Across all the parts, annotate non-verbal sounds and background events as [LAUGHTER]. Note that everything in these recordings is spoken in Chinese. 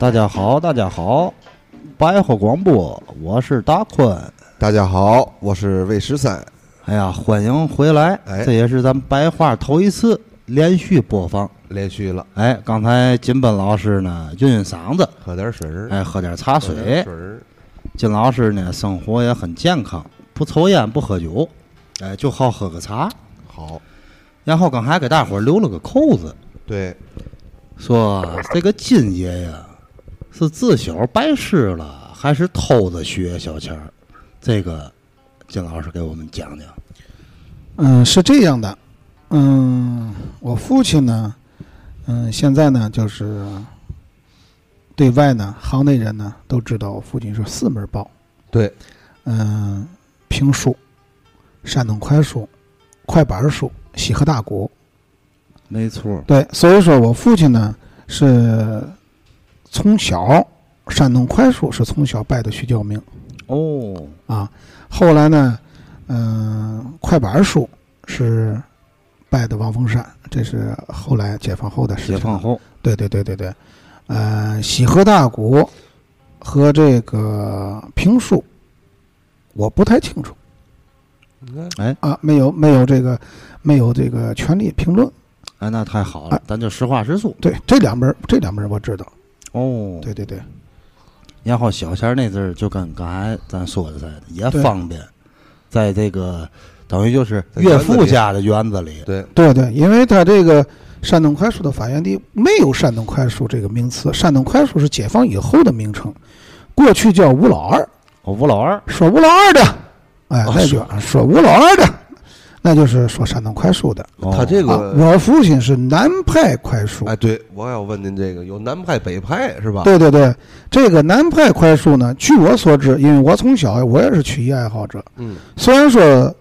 大家好，大家好，白话广播，我是大坤。大家好，我是魏十三。哎呀，欢迎回来！哎这也是咱们白话头一次连续播放。连续了，哎，刚才金奔老师呢润润嗓子，喝点水儿，哎，喝点茶水。金老师呢生活也很健康，不抽烟不喝酒，哎，就好喝个茶。好，然后刚才给大伙儿留了个扣子，对，说这个金爷呀是自小拜师了，还是偷着学小钱儿？这个金老师给我们讲讲。嗯，是这样的，嗯，我父亲呢，嗯，现在呢就是对外呢，行内人呢都知道我父亲是四门报，对，嗯，评书、山东快书、快板书、西河大鼓，没错，对，所以说我父亲呢是从小山东快书是从小拜的徐教明哦，啊，后来呢，嗯、快板书是拜的王凤山，这是后来解放后的事情。解放后，对对对对对，呃，西河大鼓和这个评书，我不太清楚哎啊，没有没有这个没有这个权利评论。哎，那太好了，咱就实话实说。对，这两本这两本我知道。哦，对对对，然后小钱儿那阵儿就跟刚才咱说的似的，也方便，在这个等于就是岳父家的园子里。对，对对，因为他这个山东快书的发源地没有山东快书这个名词，山东快书是解放以后的名称，过去叫吴老二，哦，吴老二，说吴老二的，哎，哦那就说吴老二的，那就是说山东快书的。哦。他这啊，个，我父亲是南派快书，哎，对，我要问您这个，有南派北派是吧？对对对，这个南派快书呢，据我所知，因为我从小我也是曲艺爱好者，嗯，虽然说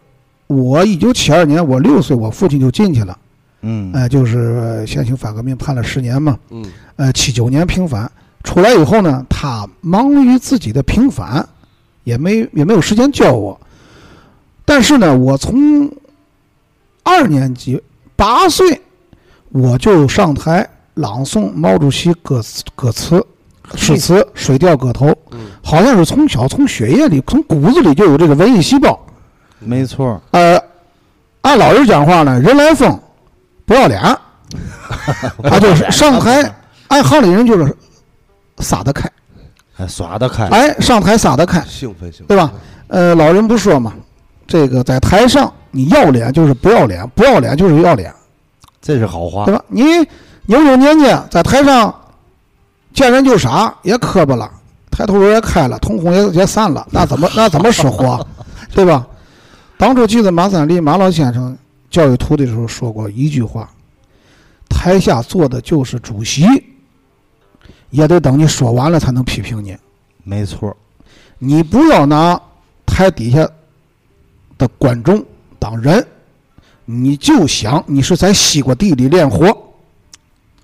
我一九七二年我六岁，我父亲就进去了，嗯，哎、就是现行反革命判了十年嘛，嗯，呃，七九年平反。出来以后呢，他忙于自己的平反，也没也没有时间教我。但是呢，我从二年级八岁，我就上台朗诵毛主席歌词歌词、诗词《水调歌头》，嗯好像是从小从血液里、从骨子里就有这个文艺细胞。没错，呃，按老人讲话呢，人来疯，不要脸，[LAUGHS] 他就是上台，按行里人就是撒得开，还耍得开。哎，上台撒得开，兴奋兴奋，对吧？呃，老人不说嘛，这个在台上你要脸就是不要脸，不要脸就是要脸，这是好话对。吧？你有有年纪在台上见人就傻，也磕巴了，抬头纹也开了，瞳孔也也散了，那怎么 [LAUGHS] 那怎么说话，对吧？当初记得马三立马老先生教育徒弟的时候说过一句话：台下坐的就是主席，也得等你说完了才能批评你。没错，你不要拿台底下的观众当人，你就想你是在西瓜地里练活。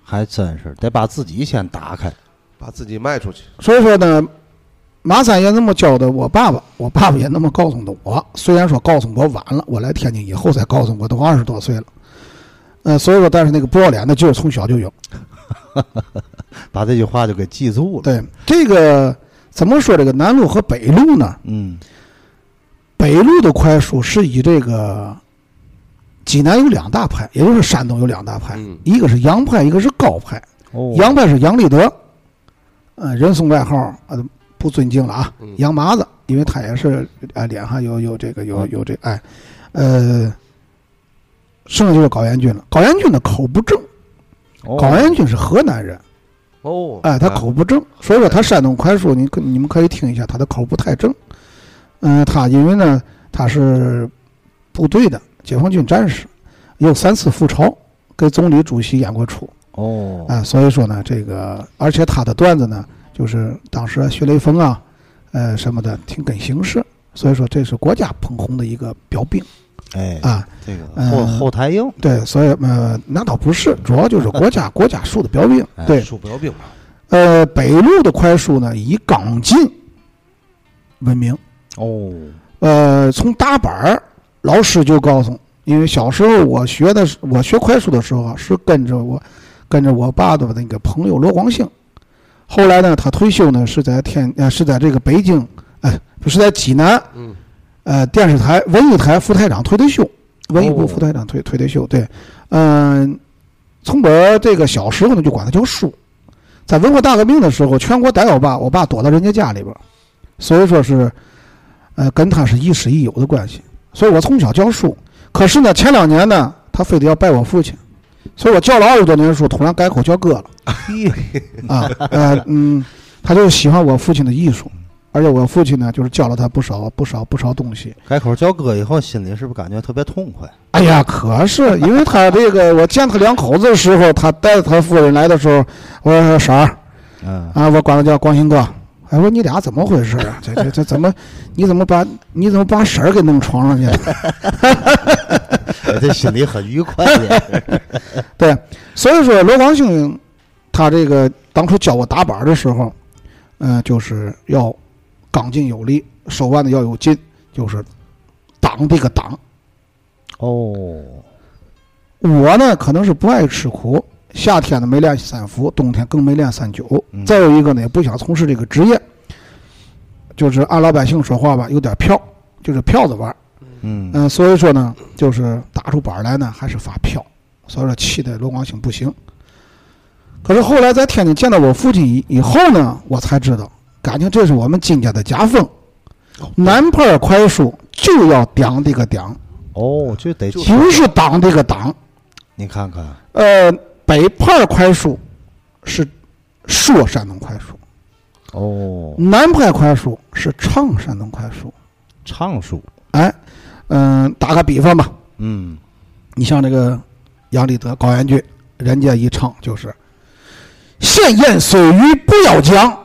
还真是得把自己先打开。把自己卖出去，所以说呢，马三爷那么教的我爸爸，我爸爸也那么告诉的我。虽然说告诉我晚了，我来天津以后才告诉我，都二十多岁了。呃，所以说，但是那个不要脸的劲儿从小就有。[LAUGHS] 把这句话就给记住了。对这个怎么说？这个南路和北路呢？嗯，北路的快书是以这个济南有两大派，也就是山东有两大派，嗯。一个是杨派，一个是高派。哦，杨派是杨立德，呃，人送外号呃不尊敬了啊嗯，杨麻子，因为他也是哎脸上有有这个有有这哎，呃，剩下就是高延军了。高延军的口不正，哦。高延军是河南人，哦，哎，他口不正，所以说他山东快书，你可你们可以听一下，他的口不太正。嗯、他因为呢他是部队的解放军战士，有三次赴朝，给总理主席演过出。哦，啊，所以说呢，这个而且他的段子呢，就是当时学雷锋啊，呃什么的，挺跟形势，所以说这是国家捧红的一个标兵哎，啊。这个嗯后后台硬。对，所以呃，那倒不是，主要就是国家 [LAUGHS] 国家树的标兵。哎对，树标兵嘛，呃，北路的快书呢，以刚劲闻名。哦，呃，从打板儿，老师就告诉，因为小时候我学的是我学快书的时候啊，是跟着我跟着我爸的那个朋友罗光兴，后来呢，他退休呢是在天呃是在这个北京，哎，不是在济南，嗯，呃，电视台文艺台副台长退的休，文艺部副台长退退的休，对，嗯、从我这个小时候呢就管他叫叔，在文化大革命的时候，全国逮我爸，我爸躲到人家家里边，所以说是，呃，跟他是亦师亦友的关系，所以我从小教书。可是呢，前两年呢，他非得要拜我父亲，所以我教了二十多年书，突然改口叫哥了。[LAUGHS] 啊，呃，嗯，他就喜欢我父亲的艺术，而且我父亲呢，就是教了他不少不少不少东西。改口叫哥以后，心里是不是感觉特别痛快？哎呀，可是因为他这个，我见他两口子的时候，他带着他夫人来的时候，我说婶儿嗯，啊，我管他叫光兴哥。哎，我说你俩怎么回事啊？这这这怎么？你怎么把你怎么把婶儿给弄床上去了？[LAUGHS] 这心里很愉快的。[LAUGHS] 对，所以说罗光兴他这个当初教我打板的时候，嗯、就是要刚劲有力，手腕子要有劲，就是挡这个挡。哦，我呢可能是不爱吃苦，夏天呢没练三伏，冬天更没练三九。嗯再有一个呢，也不想从事这个职业，就是按老百姓说话吧，有点票，就是票子玩儿。嗯，嗯、所以说呢，就是打出板来呢，还是发票，所以说气得罗光兴不行。可是后来在天津见到我父亲以以后呢，我才知道，感情这是我们金家的家风，南派快书就要当这个当，哦，就得就是挡这个挡。你看看，呃，北派快书是说山东快书，哦，南派快书是唱山东快书。唱书，哎，嗯、打个比方吧，嗯，你像这个杨立德、高元军，人家一唱就是“闲言碎语不要讲，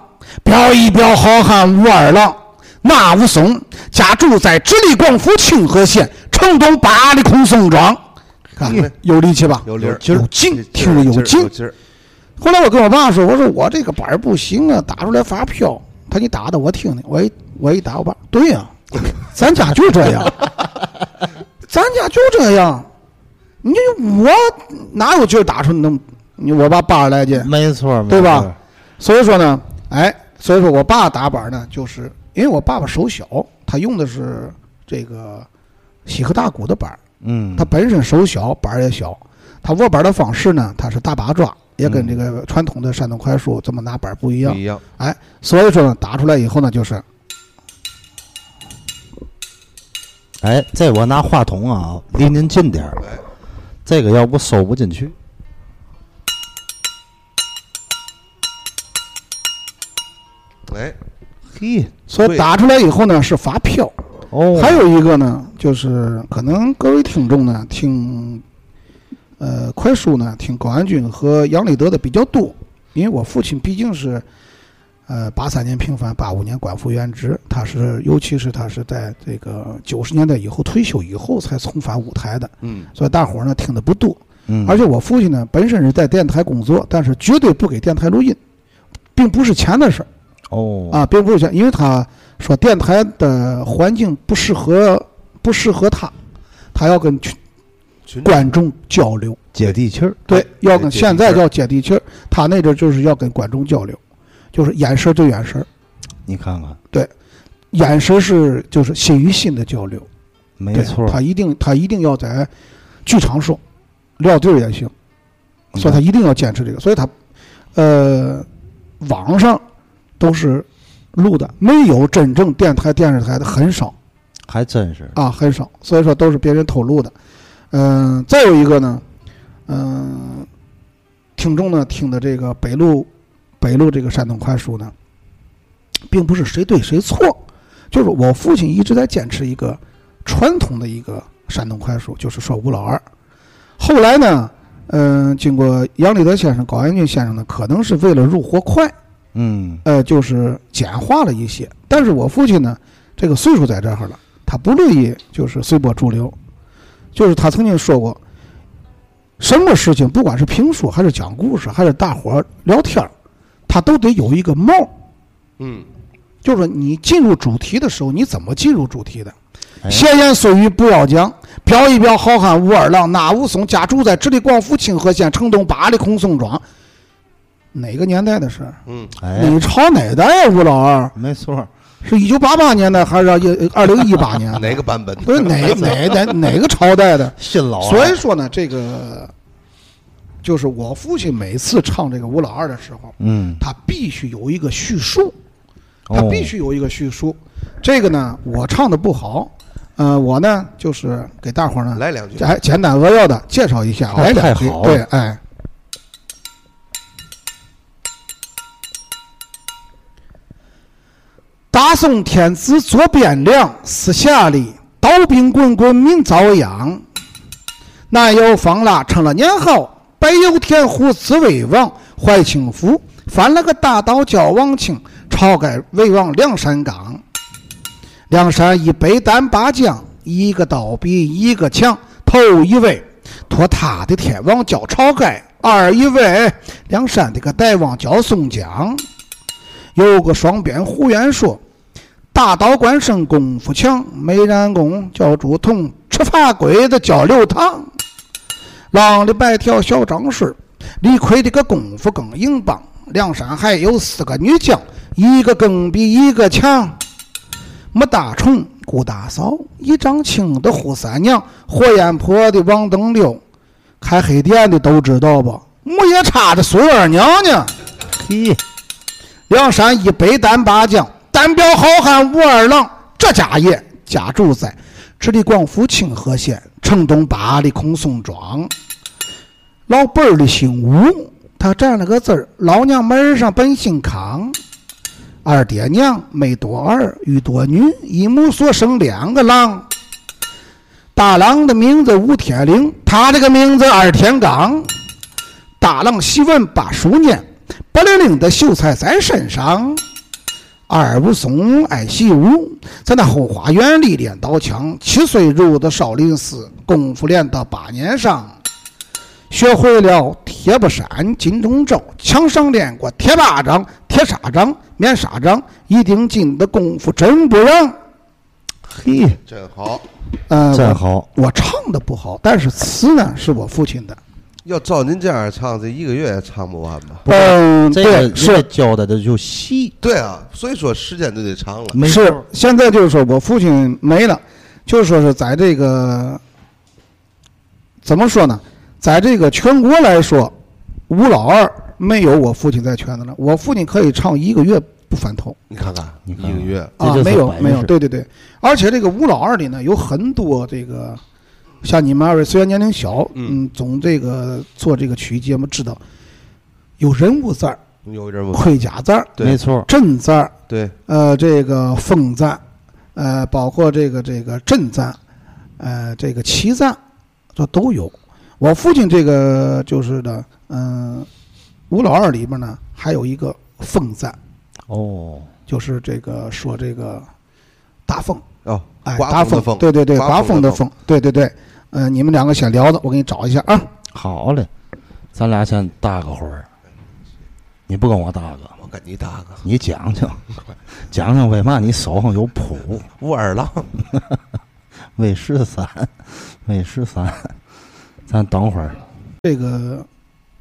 表一表好汉武二郎。那武松家住在直隶广府清河县城东八里空宋庄。”有力气吧？有力儿，劲有劲劲，听着有劲。后来我跟我爸说：“我说我这个板儿不行啊，打出来发飘。”他说：“你打的我听听。”我一我一打我爸，对呀、[LAUGHS] 咱家就这样，咱家就这样。你我哪有劲儿打出那么？你我爸八十来斤，没错，没对吧？所以说呢，哎，所以说我爸打板呢，就是因为我爸爸手小，他用的是这个西河大鼓的板儿，嗯，他本身手小，板儿也小，他握板的方式呢，他是大把抓，也跟嗯。这个传统的山东快书这么拿板儿不一样。不。一样，哎所以说呢，打出来以后呢，就是哎，这我拿话筒啊，离您近点儿，哎，这个要不收不进去。哎，嘿，所以打出来以后呢是发飘。哦，还有一个呢，就是可能各位听众呢听，呃，快书呢听高安军和杨立德的比较多，因为我父亲毕竟是，呃，八三年平反，八五年官复原职，他是尤其是他是在这个九十年代以后退休以后才重返舞台的，嗯，所以大伙儿呢听的不多。嗯，而且我父亲呢本身是在电台工作，但是绝对不给电台录音，并不是钱的事儿。哦，啊，并不是像，因为他说电台的环境不适合，不适合他，他要跟群群观众交流，接地气儿，对，要跟现在叫接地气儿，他那阵儿就是要跟观众交流，就是眼神对眼神儿，你看看，对眼神是就是心与心的交流，没错，他一定他一定要在剧场说，撂地儿也行，所以他一定要坚持这个，所以他呃，网上都是录的，没有真正电台电视台的很少。还真是，啊，很少，所以说都是别人偷录的。嗯、再有一个呢，嗯、听众呢听的这个北路北路这个山东快书呢，并不是谁对谁错，就是我父亲一直在坚持一个传统的一个山东快书，就是说吴老二。后来呢，嗯、经过杨立德先生、高安军先生呢，可能是为了入伙快，嗯，呃，就是简化了一些。但是我父亲呢，这个岁数在这儿了，他不乐意就是随波逐流，就是他曾经说过，什么事情不管是评书还是讲故事，还是大伙儿聊天儿他都得有一个帽儿，嗯，就是说你进入主题的时候，你怎么进入主题的？哎闲言碎语不要讲，表一表好汉武二郎，那武松家住在直隶广府清河县城东八里空宋庄。哪个年代的事儿？嗯，哎，哪朝哪代呀？吴老二没错，是一九八八年的还是二零一八年？[LAUGHS] 哪个版本？不是哪 [LAUGHS] 哪哪哪个朝代的？新老二所以说呢，这个就是我父亲每次唱这个吴老二的时候，嗯，他必须有一个叙述，他哦必须有一个叙述。这个呢，我唱的不好，呃，我呢就是给大伙儿呢来两句。哎简单扼要的介绍一下，太来两句太好了对，哎。大宋天子坐汴梁，四下里刀兵滚滚民遭殃。南有方腊成了年号，北有田虎自魏王。怀清府翻了个大刀叫王庆，晁盖为王梁山岗。梁山一百单八将，一个刀比一个强。头一位托他的天王叫晁盖，二一位梁山的个大王叫宋江。有个双鞭胡元说，大刀关胜功夫强，美髯公叫朱仝，吃法规的叫刘唐。浪里白条小张顺，李逵的个功夫更硬棒。梁山还有四个女将，一个更比一个强。没大虫、顾大嫂，一丈青的扈三娘，火焰坡的王登六，开黑店的都知道吧？木叶叉的苏二娘娘，嘿，梁山一百单八将，单表好汉武二郎，这家业家住在直隶广府清河县城东八里孔宋庄。老辈儿的姓吴，他占了个字儿，老娘门儿上本姓康。二爹娘没多儿，育多女，一母所生两个郎。大郎的名字吴天灵，他这个名字二天罡。大郎喜文把书念，不灵灵的秀才在身上。二武松爱习武，在那后花园里练刀枪。七岁入的少林寺，功夫练到八年上。学会了铁布衫、金钟罩，墙上练过铁巴掌、铁砂掌、棉砂掌，一定劲的功夫真不让。嘿，真好。呃，真好，我唱的不好，但是词呢是我父亲的。要照您这样唱，这一个月也唱不完吧？嗯，这个对，是教的这就细，对啊，所以说时间就得长了。是现在就是说我父亲没了，就是说是在这个怎么说呢，在这个全国来说，吴老二没有我父亲在圈子了。我父亲可以唱一个月不翻头你看看，你看一个月，啊没有没有，对对对，而且这个吴老二里呢有很多这个，像你们二位虽然年龄小，嗯嗯，总这个做这个曲艺节目知道，有人物字儿、有人物，盔甲字儿、对没错，阵字儿，对，呃，这个封赞，呃，包括这个这个阵赞，呃，这个旗赞，这都有。我父亲这个就是的，嗯、吴老二里边呢还有一个凤赞，哦，就是这个说这个大风，哦，哎，大风，对对对，刮刮风的风，对对对。呃，你们两个先聊着，我给你找一下啊。好嘞，咱俩先搭个会儿，你不跟我搭个，我跟你搭个。你讲讲，讲讲为嘛你手上有谱？武二郎，魏十三，魏十三，咱等会儿。这个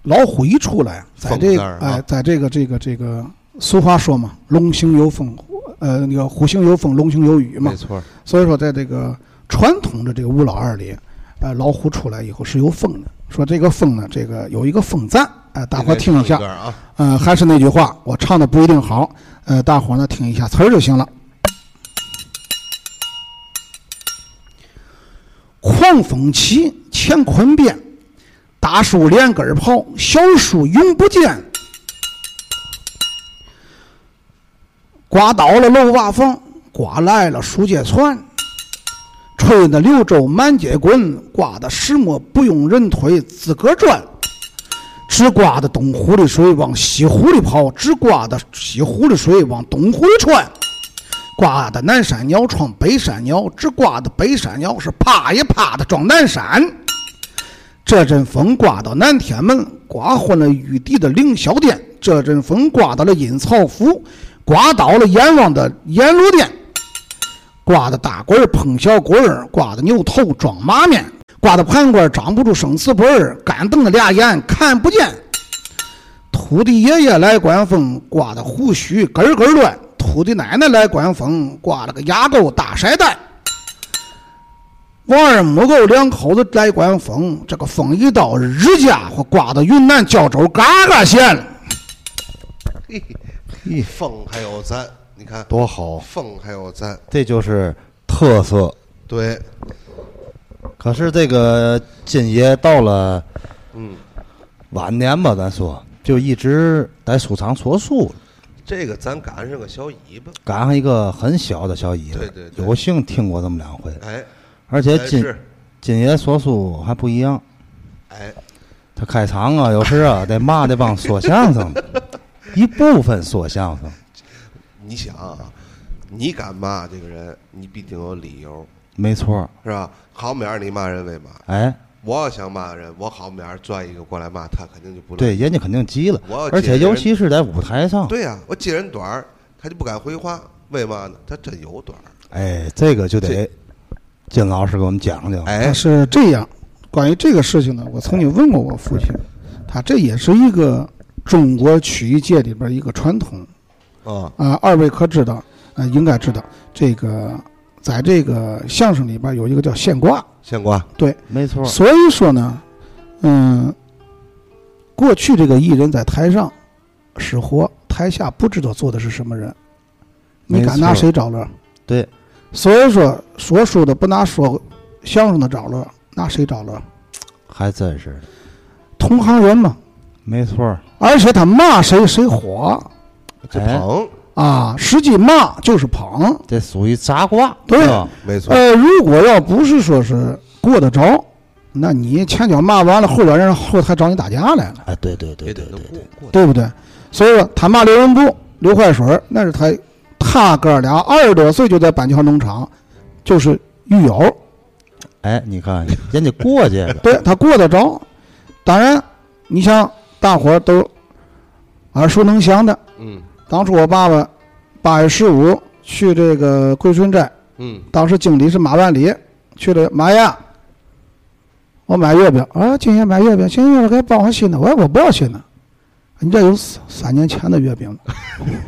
老虎一出来，在这个哎，在这个这个这个俗话说嘛，龙行有风，呃，那个虎行有风，龙行有雨嘛。没。错，所以说，在这个传统的这个吴老二里，呃，老虎出来以后是有风的。说这个风呢，这个有一个风赞，哎、大伙听一下呃，还是那句话，我唱的不一定好，呃，大伙呢听一下词儿就行了。狂风起，乾坤变，大树连根儿跑，小树永不见。刮倒了楼瓦房，刮来了书接船，吹得柳州满街滚，刮的石磨不用人推，自个转。只刮的东湖的水往西湖里跑，只刮的西湖的水往东湖里窜。刮的南山鸟撞北山鸟，只刮的北山鸟是啪也啪的撞南山。这阵风刮到南天门，刮昏了玉帝的凌霄殿；这阵风刮到了阴曹府，刮到了阎王的阎罗殿。刮的大棍碰小棍儿，刮的牛头撞马面，刮的盘罐儿张不住生死本，干瞪的俩眼看不见。土地爷爷来管风，刮的胡须根根乱；土地奶奶来管风，刮了个牙垢大筛蛋。王二母狗两口子来管风，这个风一到，日家伙刮到云南胶州嘎嘎县了。嘿，风还有咱，你看多好，风还有咱，这就是特色。对，可是这个金爷到了嗯，晚年吧，咱说就一直在书场说书，这个咱赶上个小尾巴，赶上一个很小的小尾巴，对对对。有幸听过这么两回，哎，而且金，金爷说书还不一样，哎，他开场啊，有时啊 [LAUGHS] 得骂那帮 [LAUGHS] 说相声的，一部分说相声，你想啊，你敢骂这个人，你必定有理由，没错，是吧？好面儿你骂人为嘛？哎，我要想骂人，我好面儿拽一个过来骂，他肯定就不乐对，人家肯定急了我要，而且尤其是在舞台上，对呀、我揭人短儿，他就不敢回话，为嘛呢？他真有短儿。哎，这个就得金老师给我们讲讲，哎他，是这样，关于这个事情呢，我曾经问过我父亲，他这也是一个中国曲艺界里边一个传统啊，啊、二位可知道，呃，应该知道这个，在这个相声里边有一个叫现挂，现挂，对没错，所以说呢，嗯，过去这个艺人在台上使活，台下不知道坐的是什么人，你敢拿谁找乐？对，所以说说书的不拿说相声的找乐，拿谁找乐？还真是，同行人嘛，没错，而且他骂谁谁火这哎捧，啊，实际骂就是捧。这属于杂卦，对没错。呃，如果要不是说是过得着，那你前脚骂完了，后脚人后台找你打架来了。哎，对对对对对对。对不对？所以说他骂刘文步、刘坏水，那是他他哥俩二十多岁就在板桥农场，就是狱友，哎，你看人家过去了，[LAUGHS] 对他过得着。当然，你像大伙儿都耳熟能详的，嗯当初我爸爸八月十五去这个桂春斋，嗯，当时经理是马万里，去了马呀，我买月饼啊，今天买月饼，今天我给包上新的，我说我不要新的，你这有三三年前的月饼。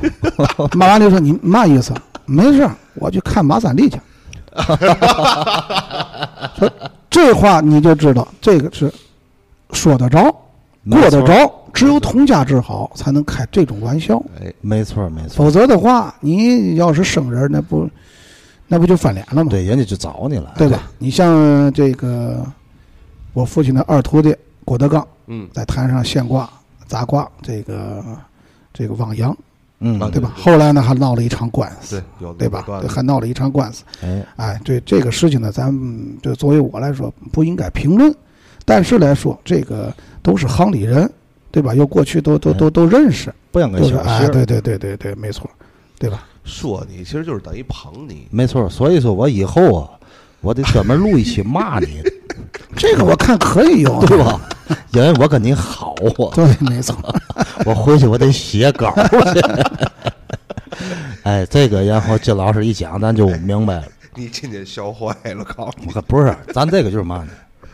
[LAUGHS] 马万里说你嘛意思？没事，我去看马三立去。[LAUGHS] 说这话你就知道，这个是说得着，过得，着，只有通家之好才能开这种玩笑，哎，没错没错，否则的话，你要是生人，那不那不就翻脸了吗？对，人家就找你了，对吧？你像这个我父亲的二徒弟郭德纲，嗯，在台上现挂、砸挂，这个这个汪洋，嗯，啊对吧？后来呢，还闹了一场官司，对，有对吧？还闹了一场官司。哎，哎，这这个事情呢，咱们就作为我来说不应该评论，但是来说，这个都是行里人，对吧？又过去都都都都认识，不应该就是哎，小心儿，对对对对对，没错，对吧？说你，其实就是等于捧你。没错，所以说我以后啊，我得专门录一期骂你，[LAUGHS] 这个我看可以用，[LAUGHS] 对吧？[LAUGHS] 因为我跟你好啊，对，没错。我回去我得写稿去。哎，这个然后金老师一讲，咱就明白了。你今天笑坏了，告诉你。不是，咱这个就是嘛呢？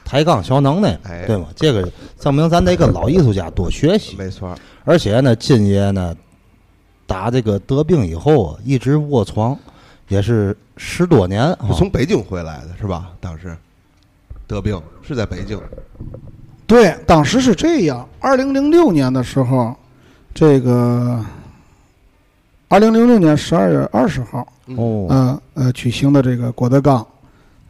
抬杠小能耐哎，对吗？这个证明咱得跟老艺术家多学习。没错，而且呢，金爷呢，打这个得病以后啊，一直卧床，也是十多年啊。从北京回来的是吧？当时得病是在北京。对，当时是这样。二零零六年的时候，这个二零零六年十二月二十号，哦，嗯呃，举行的这个郭德纲，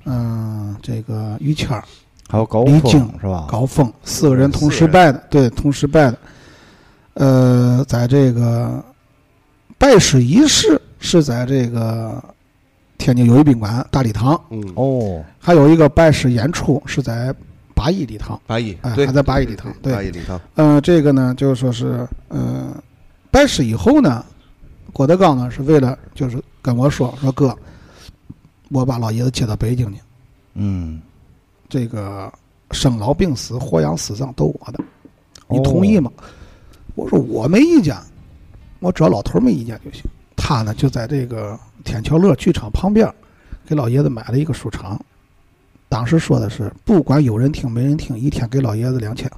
嗯、这个于谦儿、还有高峰李菁是吧？高峰四个人同时拜的，对，同时拜的。呃，在这个拜师仪式是在这个天津友谊宾馆大礼堂，嗯，哦，还有一个拜师演出是在八一礼堂。八一哎，对，还在八一礼堂对八一礼堂。呃，这个呢，就是说是，呃，拜师以后呢，郭德纲呢是为了就是跟我说说哥，我把老爷子接到北京去，嗯，这个生老病死、活养死葬都我的，你哦同意吗？我说我没意见，我只要老头儿没意见就行。他呢就在这个天桥乐剧场旁边，给老爷子买了一个书场。当时说的是，不管有人听没人听，一天给老爷子两千。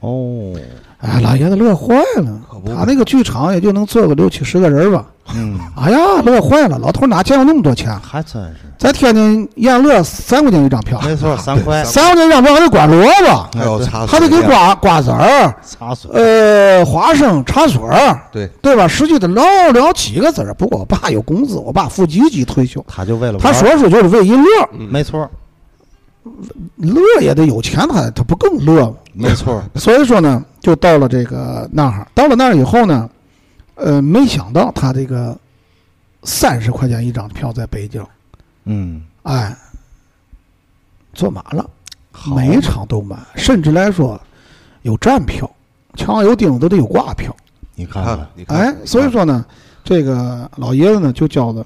哦，哎，老爷子乐坏了可不，他那个剧场也就能坐个六七十个人吧。嗯，哎呀，乐坏了，老头哪见过那么多钱？还真是，在天津燕乐三块钱一张票，没错，三块，三块钱一张票还得刮萝卜，还有茶还得给刮瓜子儿，茶水，呃，花生、茶水儿，对，对吧？实际得捞了几个子儿。不过我爸有工资，我爸副局级退休，他就为了他说是就是为一乐，嗯没错，乐也得有钱，他他不更乐吗？没错，所以说呢，就到了这个那儿，到了那儿以后呢，呃，没想到他这个三十块钱一张票在北京，嗯，哎，坐满了，每一场都满，甚至来说有站票，墙上有钉子都得有挂票。你看看，哎，所以说呢，这个老爷子呢就叫的，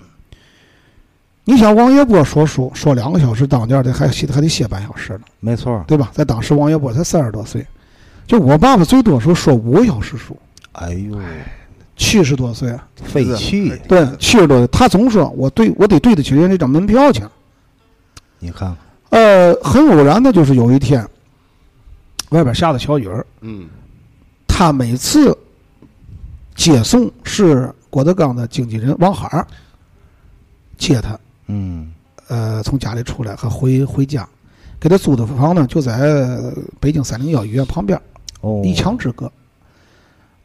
你想王爷波说书说两个小时，当间的还还得歇半小时呢，没错，对吧？在当时王爷波才三十多岁，就我爸爸最多时候说五个小时书，哎呦，七十多岁啊，废气，对，七十多岁，他总说我对我得对得起人家这张门票钱。你看看，呃，很偶然的就是有一天，外边下的小雨儿，嗯，他每次接送是郭德纲的经纪人王海儿接他，嗯，呃，从家里出来和回回家，给他租的房呢就在呃北京三零幺医院旁边，哦，一墙之隔。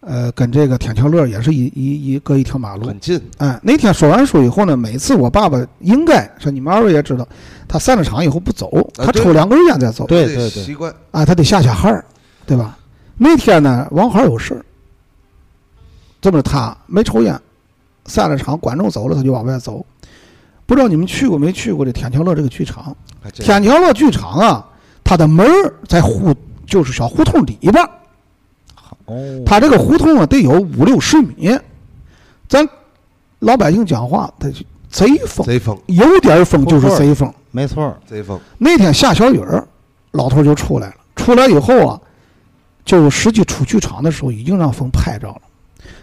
呃，跟这个天桥乐也是一一一隔一条马路。很近，哎，那天说完书以后呢，每次我爸爸应该说你们二位也知道，他散了场以后不走，他抽两根烟再走。对对对习惯，啊，他得下下孩儿，对吧？那天呢，王孩儿有事儿，这么着他没抽烟，散了场，观众走了，他就往外走。不知道你们去过没去过这天桥乐这个剧场？天桥乐剧场啊，它的门儿在胡，就是小胡同里边儿，哦，它这个胡同啊得有五六十米。咱老百姓讲话，它就贼风，贼风，有点风就是贼风。没错，贼风，那天下小雨儿，老头就出来了。出来以后啊，就实际出剧场的时候，已经让风拍着了。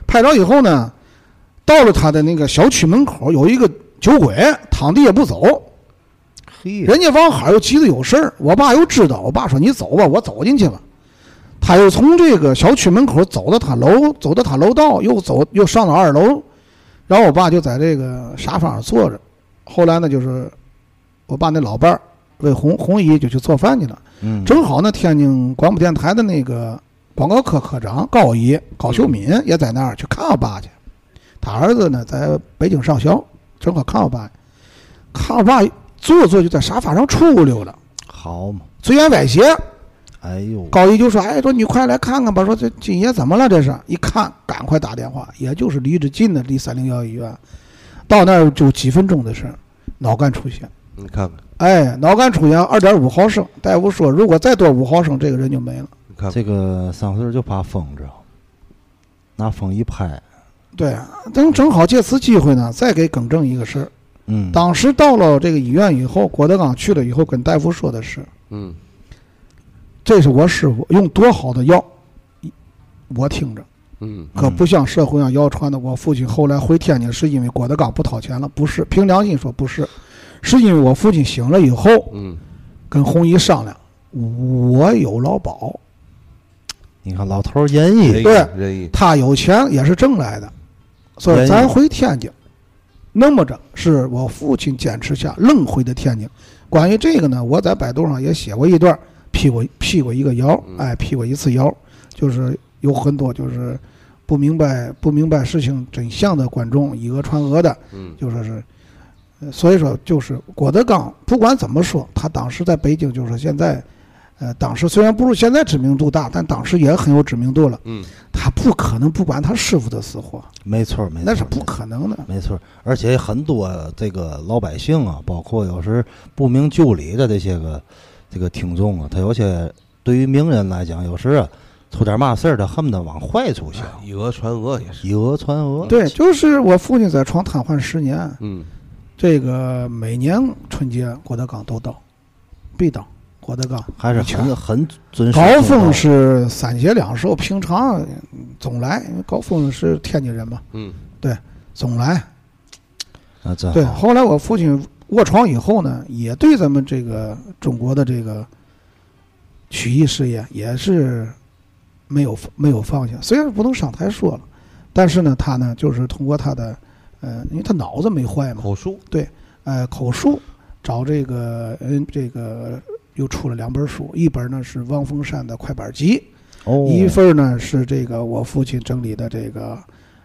拍着以后呢，到了他的那个小区门口，有一个酒鬼躺地也不走。嘿，人家王海又急得有事儿，我爸又知道，我爸说你走吧，我走进去了。他又从这个小区门口走到他楼，走到他楼道，又走又上到二楼，然后我爸就在这个沙发上坐着。后来呢，就是我爸那老伴儿魏红红姨就去做饭去了。嗯，正好呢，天津广播电台的那个广告科科长高姨高秀敏也在那儿去看我爸去。他儿子呢在北京上学，正好看我爸，看我爸坐着坐就在沙发上出溜了，好嘛，嘴眼歪斜。哎呦，高一就说：“哎，说你快来看看吧，说这金爷怎么了？这是一看，赶快打电话，也就是离着近的，离三零幺医院，到那儿就几分钟的事儿，脑干出血。你看看，哎，脑干出血二点五毫升，大夫说如果再多五毫升，这个人就没了。你看看，这个三岁就怕风着，拿风一拍，对啊，等正好借此机会呢，再给耿正一个事儿。嗯，当时到了这个医院以后，郭德纲去了以后，跟大夫说的是：嗯，这是我师傅用多好的药，我听着。”嗯，可不像社会上谣传的，我父亲后来回天津是因为郭德纲不掏钱了，不是，凭良心说不是，是因为我父亲醒了以后嗯，跟红姨商量，我有劳保，你看老头仁义，仁义对仁义，他有钱也是挣来的，所以咱回天津，那么着是我父亲坚持下愣回的天津。关于这个呢，我在百度上也写过一段，辟过辟过一个谣，哎，辟过一次谣，就是有很多就是不明白不明白事情真相的观众以讹传讹的，嗯，就说是，呃所以说就是郭德纲，不管怎么说，他当时在北京就是现在，呃，当时虽然不如现在知名度大，但当时也很有知名度了。嗯，他不可能不管他师傅的死活，没错没错，那是不可能的。没错，而且很多这个老百姓啊，包括有时不明就里的这些个这个听众啊，他有些对于名人来讲，有时啊出点嘛事儿，他恨不得往坏处想，以讹传讹也是，以讹传讹。对，就是我父亲在床瘫痪十年，嗯，这个每年春节郭德纲都到，必到。郭德纲还是很很尊师高峰是三节两寿，平常嗯总来，因为高峰是天津人嘛，嗯，总来。对，那真好。后来我父亲卧床以后呢，也对咱们这个中国的这个曲艺事业也是没有没有放下。虽然不能上台说了，但是呢，他呢就是通过他的，呃，因为他脑子没坏嘛，口述对呃，口述找这个，嗯，这个又出了两本书，一本呢是王峰山的快板集，哦，一份呢是这个我父亲整理的这个，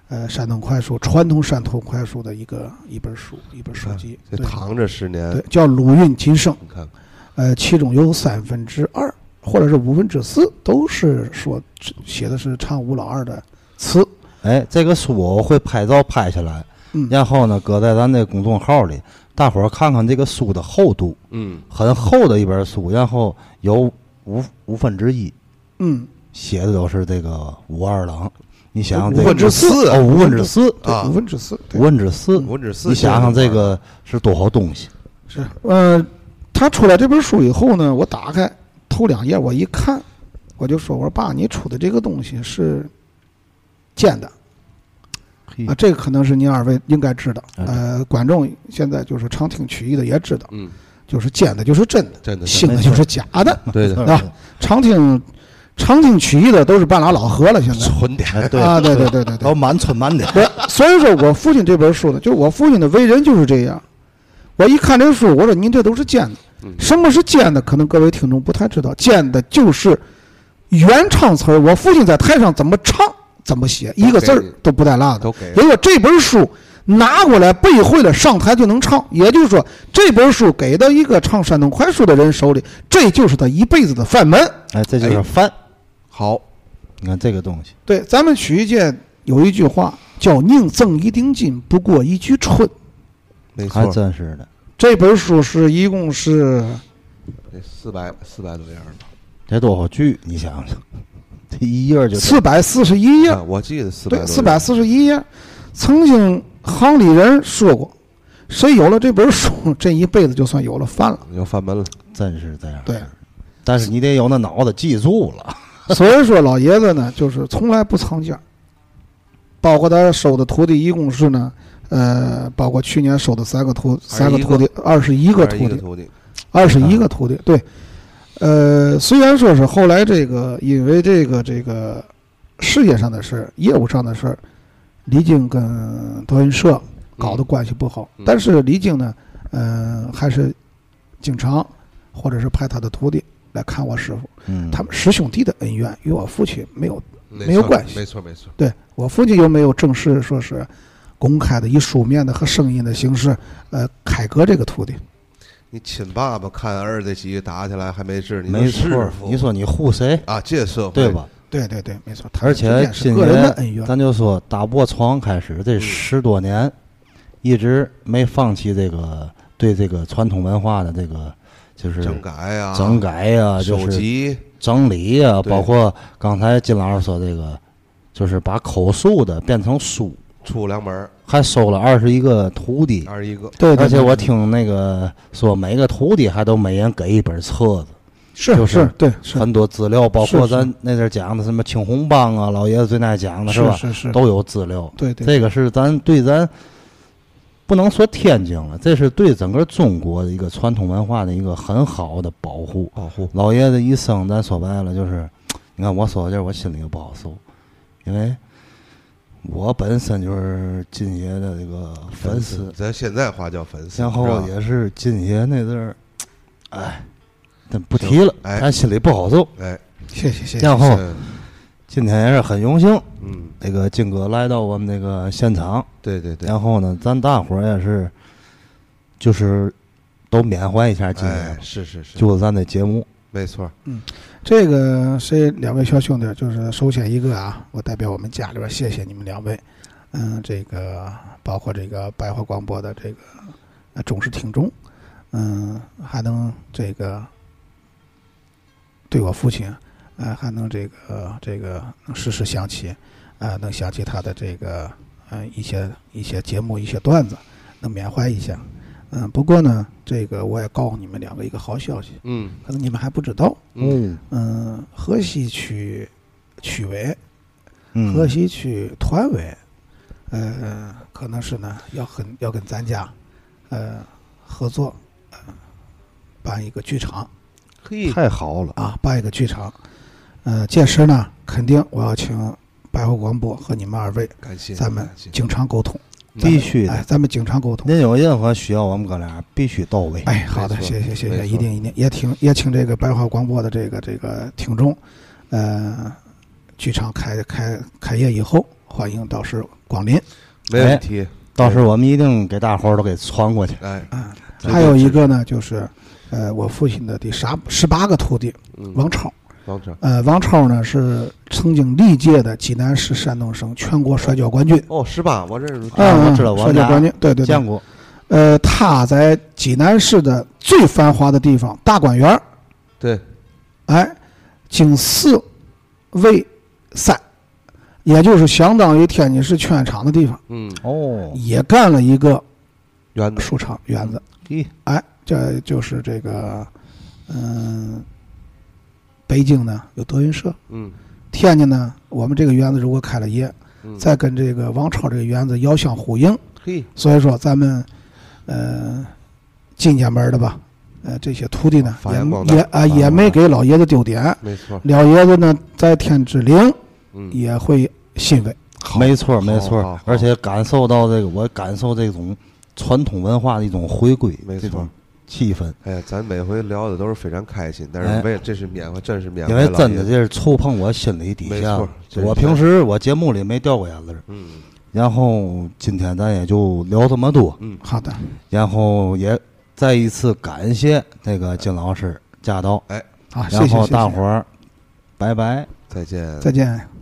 呃，山东快书传统山东快书的一个一本书，一本书籍，对这躺着十年对，，叫鲁韵今生，你看看呃，其中有三分之二或者是五分之四都是说写的是唱吴老二的词，哎，这个书我会拍照拍下来，嗯，然后呢搁在咱这公众号里，大伙儿看看这个书的厚度，嗯，很厚的一本书，然后有五五分之一嗯，写的都是这个武二郎。你想想五这个五分之四。哦，五分之四，对，啊。五分之四，对。五分之四，五分之四，你想想这个是多少东西？是，呃，他出来这本书以后呢，我打开头两页，我一看，我就说：“我说爸，你出的这个东西是尖的。嘿啊，这个可能是您二位应该知道。嗯呃，观众现在就是常听曲艺的也知道，嗯，就是尖的就是真的，真的是新的就是假的。对的，啊常听常听曲艺的都是半拉老何了，现在啊，对对对对对都。满村满点。对，所以说我父亲这本书呢，就我父亲的为人就是这样。我一看这书，我说您这都是尖的。嗯什么是尖的？可能各位听众不太知道，尖的就是原唱词儿。我父亲在台上怎么唱，怎么写，一个字儿都不带落的。都给也就是说，这本书拿过来背会了，上台就能唱。也就是说，这本书给到一个唱山东快书的人手里，这就是他一辈子的饭门。哎，这就是饭。好，你看这个东西，对，咱们曲艺界有一句话叫“宁赠一锭金，不过一句春还没错，真是的。”。这本书是一共是得四百四百多页吧，得多少句？你想想，这一页就四百四十一页啊，，我记得四百对，四百四十一页。曾经行里人说过，谁有了这本书，这一辈子就算有了饭了。要翻门了，真是这样。对，但是你得有那脑子记住了。[LAUGHS] 所以说，老爷子呢，就是从来不藏家，包括他收的徒弟，一共是呢，呃，包括去年收的三个徒，三个徒弟，二十一个二十，一个徒弟，二十一个徒弟，对。呃，虽然说是后来这个因为这个这个事业上的事儿、业务上的事儿，李菁跟德云社搞的关系不好，嗯但是李菁呢，嗯、还是经常或者是派他的徒弟来看我师傅，嗯，他们师兄弟的恩怨与我父亲没有，没没有关系没错没错，对我父亲又没有正式说是公开的以书面的和声音的形式，呃，开革这个徒弟。你亲爸爸看儿子几个打起来还没治，你没。你说你护谁，啊，这社会对？吧？对对对，没错。他而且今年，咱就说打破床开始这十多年，一直没放弃这个对这个传统文化的这个就是整改呀，整改呀，就是，整理呀，对包括刚才金老师说这个，就是把口述的变成书，出两本儿，还收了二十一个徒弟，二十一个，对对，而且我听那个说每个徒弟还都每人给一本册子，是就是是，对很多资料，包括咱那阵讲的什么青红帮啊，老爷子最爱讲的是吧？是是，都有资料。对对，这个是咱对咱不能说天津了，这是对整个中国的一个传统文化的一个很好的保护。保护，老爷子一生，咱说白了就是，你看我说到这儿，我心里就不好受，因为我本身就是金爷的这个粉丝，咱现在话叫粉丝，然后也是金爷那阵儿，[TSK] 哎，咱不提了，哎。咱心里不好受。哎，谢谢谢谢。然后嗯今天也是很荣幸，嗯，那个金哥来到我们那个现场，对对对，然后呢，咱大伙儿也是，就是都缅怀一下金爷哎，是是是，就是咱的节目，没错，这个谁两位小兄弟，就是首先一个啊，我代表我们家里边谢谢你们两位，嗯，这个包括这个百花广播的这个呃忠实听众，嗯，还能这个对我父亲，呃，还能这个这个能时时想起，呃，能想起他的这个呃一些一些节目一些段子，能缅怀一下。嗯，不过呢，这个我也告诉你们两个一个好消息，嗯可能你们还不知道。嗯，嗯，河西区区委、嗯，河西区团委，呃，可能是呢要很要跟咱家呃合作，呃，办一个剧场嘿，太好了，啊，办一个剧场。呃，届时呢，肯定我要请百货广播和你们二位，感谢咱们经常沟通。必须的哎，咱们经常沟通。您有任何需要，我们哥俩必须到位。哎，好的，谢谢谢谢，一定一定，也请也请这个白话广播的这个这个听众，呃，剧场开开开业以后，欢迎到时光临。没问题。到时候我们一定给大伙儿都给传过去。哎，啊，还有一个呢，就是呃，我父亲的第十十八个徒弟嗯，王超。呃，王超呢是曾经历届的济南市山东省全国摔跤冠军。哦，十八，我认识。啊嗯，我知道摔跤冠军，对对对见。过，呃，他在济南市的最繁华的地方大观园儿，对，哎，经四卫三，也就是相当于天津市圈场的地方，嗯，哦，也干了一个园子，书场园子。咦，哎，这就是这个，嗯、北京呢有德云社，嗯。天津呢，我们这个园子如果开了业，嗯，再跟这个王超这个园子遥相呼应，嘿，所以说咱们，呃，进家门的吧，呃，这些徒弟呢也也啊也没给老爷子丢脸，没错，老爷子呢在天之灵嗯，也会欣慰。没错没错。好，而且感受到这个，我感受这种传统文化的一种回归，没错气氛。哎呀，咱每回聊的都是非常开心，但哎。是为这是缅怀，真是缅怀因为真的这是触碰我心里底没错我平时我节目里没掉过眼泪，嗯。然后今天咱也就聊这么多，嗯，好的，然后也再一次感谢那个金老师驾到，好，谢然后谢谢谢，大伙儿拜拜。再见。再见。